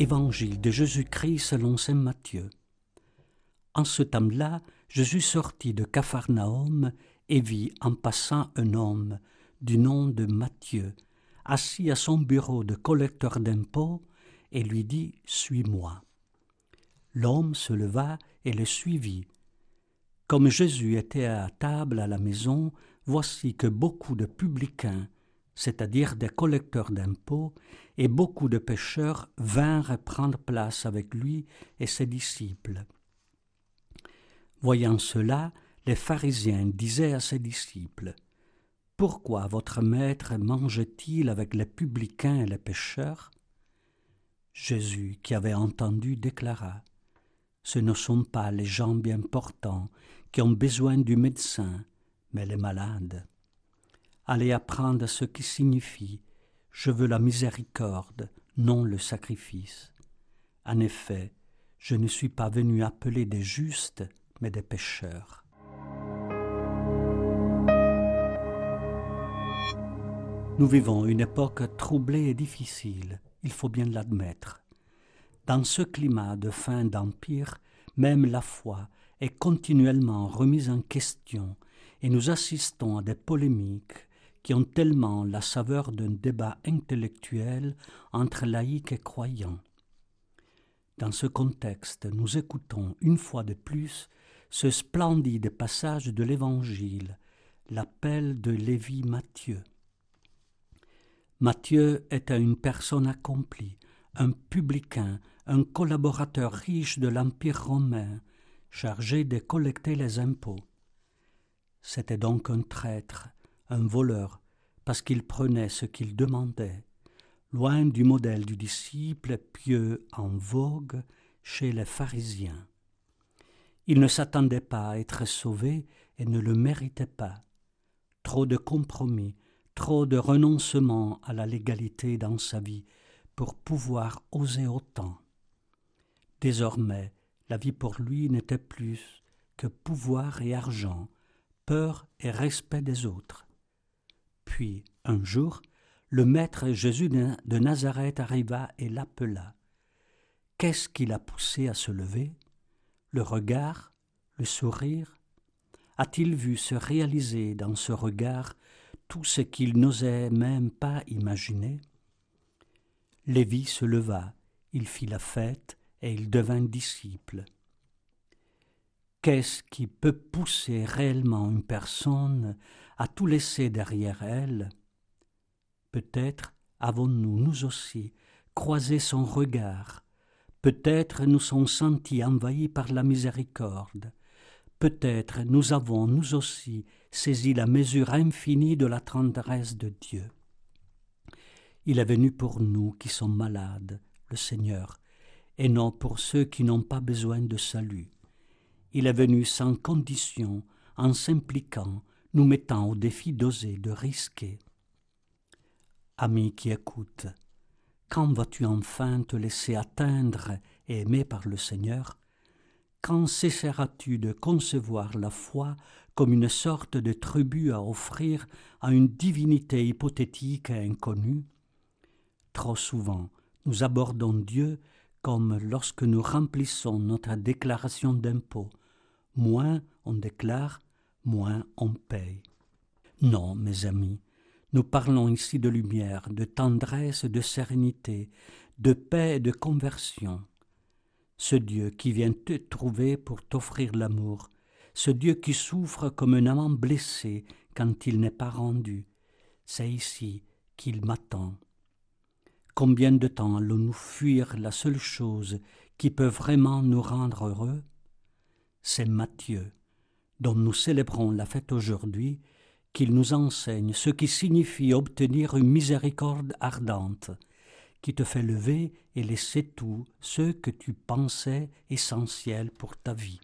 Évangile de Jésus-Christ selon saint Matthieu. En ce temps-là, Jésus sortit de Capharnaüm et vit en passant un homme du nom de Matthieu, assis à son bureau de collecteur d'impôts, et lui dit Suis-moi. L'homme se leva et le suivit. Comme Jésus était à table à la maison, voici que beaucoup de publicains c'est-à-dire des collecteurs d'impôts, et beaucoup de pêcheurs vinrent prendre place avec lui et ses disciples. Voyant cela, les pharisiens disaient à ses disciples Pourquoi votre maître mange-t-il avec les publicains et les pêcheurs? Jésus, qui avait entendu, déclara Ce ne sont pas les gens bien portants qui ont besoin du médecin, mais les malades allez apprendre ce qui signifie Je veux la miséricorde, non le sacrifice. En effet, je ne suis pas venu appeler des justes, mais des pécheurs. Nous vivons une époque troublée et difficile, il faut bien l'admettre. Dans ce climat de fin d'empire, même la foi est continuellement remise en question et nous assistons à des polémiques qui ont tellement la saveur d'un débat intellectuel entre laïcs et croyants. Dans ce contexte, nous écoutons une fois de plus ce splendide passage de l'Évangile, l'appel de Lévi Matthieu. Matthieu était une personne accomplie, un publicain, un collaborateur riche de l'Empire romain, chargé de collecter les impôts. C'était donc un traître, un voleur, parce qu'il prenait ce qu'il demandait, loin du modèle du disciple pieux en vogue chez les pharisiens. Il ne s'attendait pas à être sauvé et ne le méritait pas. Trop de compromis, trop de renoncement à la légalité dans sa vie pour pouvoir oser autant. Désormais, la vie pour lui n'était plus que pouvoir et argent, peur et respect des autres. Puis, un jour, le maître Jésus de Nazareth arriva et l'appela. Qu'est-ce qui l'a poussé à se lever? Le regard? Le sourire? A-t-il vu se réaliser dans ce regard tout ce qu'il n'osait même pas imaginer? Lévi se leva, il fit la fête et il devint disciple. Qu'est-ce qui peut pousser réellement une personne à tout laisser derrière elle Peut-être avons-nous, nous aussi, croisé son regard, peut-être nous sommes sentis envahis par la miséricorde, peut-être nous avons, nous aussi, saisi la mesure infinie de la tendresse de Dieu. Il est venu pour nous qui sommes malades, le Seigneur, et non pour ceux qui n'ont pas besoin de salut. Il est venu sans condition, en s'impliquant, nous mettant au défi d'oser, de risquer. Ami qui écoute, quand vas-tu enfin te laisser atteindre et aimer par le Seigneur? Quand cesseras-tu de concevoir la foi comme une sorte de tribu à offrir à une divinité hypothétique et inconnue? Trop souvent, nous abordons Dieu comme lorsque nous remplissons notre déclaration d'impôt, moins on déclare, moins on paye. Non, mes amis, nous parlons ici de lumière, de tendresse, de sérénité, de paix et de conversion. Ce Dieu qui vient te trouver pour t'offrir l'amour, ce Dieu qui souffre comme un amant blessé quand il n'est pas rendu, c'est ici qu'il m'attend. Combien de temps allons-nous fuir la seule chose qui peut vraiment nous rendre heureux? C'est Matthieu, dont nous célébrons la fête aujourd'hui, qu'il nous enseigne ce qui signifie obtenir une miséricorde ardente, qui te fait lever et laisser tout ce que tu pensais essentiel pour ta vie.